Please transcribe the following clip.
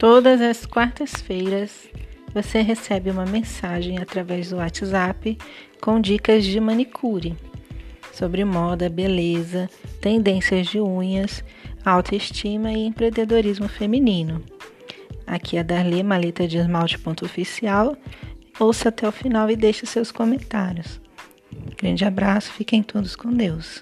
Todas as quartas-feiras você recebe uma mensagem através do WhatsApp com dicas de manicure sobre moda, beleza, tendências de unhas, autoestima e empreendedorismo feminino. Aqui é a Maleta de Esmalte Ponto Oficial. Ouça até o final e deixe seus comentários. Grande abraço, fiquem todos com Deus.